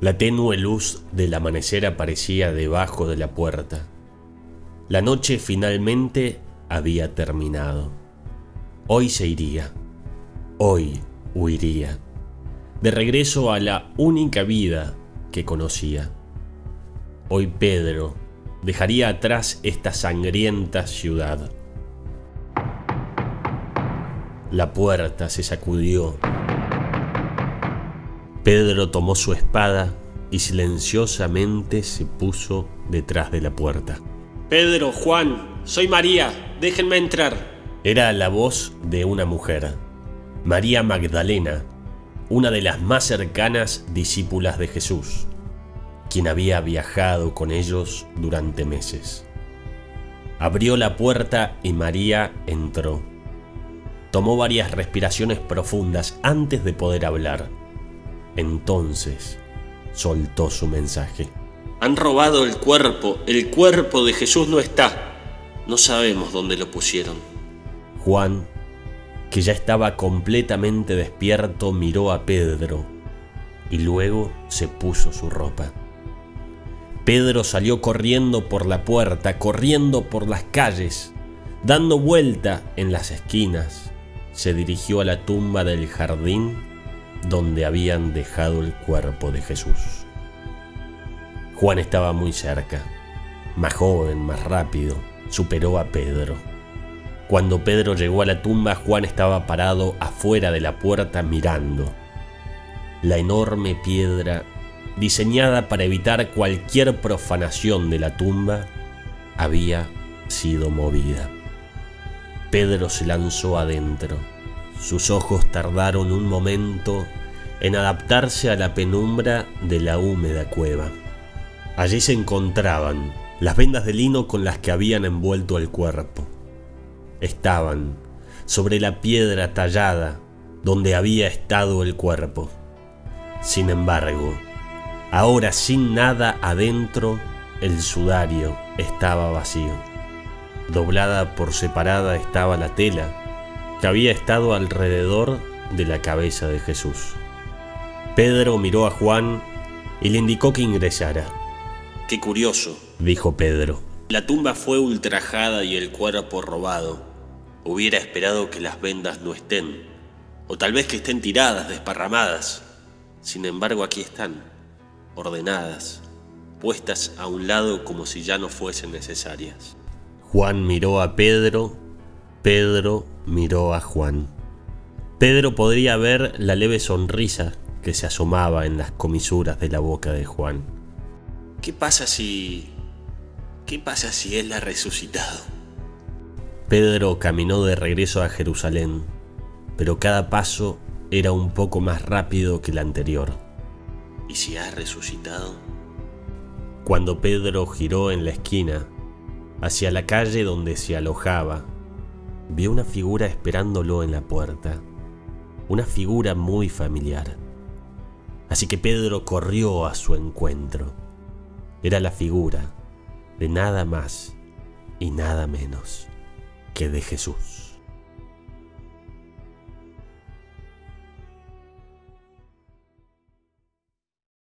La tenue luz del amanecer aparecía debajo de la puerta. La noche finalmente había terminado. Hoy se iría. Hoy huiría. De regreso a la única vida que conocía. Hoy Pedro dejaría atrás esta sangrienta ciudad. La puerta se sacudió. Pedro tomó su espada y silenciosamente se puso detrás de la puerta. Pedro, Juan, soy María, déjenme entrar. Era la voz de una mujer, María Magdalena, una de las más cercanas discípulas de Jesús, quien había viajado con ellos durante meses. Abrió la puerta y María entró. Tomó varias respiraciones profundas antes de poder hablar. Entonces soltó su mensaje. Han robado el cuerpo, el cuerpo de Jesús no está. No sabemos dónde lo pusieron. Juan, que ya estaba completamente despierto, miró a Pedro y luego se puso su ropa. Pedro salió corriendo por la puerta, corriendo por las calles, dando vuelta en las esquinas se dirigió a la tumba del jardín donde habían dejado el cuerpo de Jesús. Juan estaba muy cerca, más joven, más rápido, superó a Pedro. Cuando Pedro llegó a la tumba, Juan estaba parado afuera de la puerta mirando. La enorme piedra, diseñada para evitar cualquier profanación de la tumba, había sido movida. Pedro se lanzó adentro. Sus ojos tardaron un momento en adaptarse a la penumbra de la húmeda cueva. Allí se encontraban las vendas de lino con las que habían envuelto el cuerpo. Estaban sobre la piedra tallada donde había estado el cuerpo. Sin embargo, ahora sin nada adentro, el sudario estaba vacío. Doblada por separada estaba la tela que había estado alrededor de la cabeza de Jesús. Pedro miró a Juan y le indicó que ingresara. Qué curioso, dijo Pedro. La tumba fue ultrajada y el cuerpo robado. Hubiera esperado que las vendas no estén, o tal vez que estén tiradas, desparramadas. Sin embargo, aquí están, ordenadas, puestas a un lado como si ya no fuesen necesarias. Juan miró a Pedro, Pedro miró a Juan. Pedro podría ver la leve sonrisa que se asomaba en las comisuras de la boca de Juan. ¿Qué pasa si... ¿Qué pasa si Él ha resucitado? Pedro caminó de regreso a Jerusalén, pero cada paso era un poco más rápido que el anterior. ¿Y si ha resucitado? Cuando Pedro giró en la esquina, hacia la calle donde se alojaba, vio una figura esperándolo en la puerta, una figura muy familiar. Así que Pedro corrió a su encuentro. Era la figura de nada más y nada menos que de Jesús.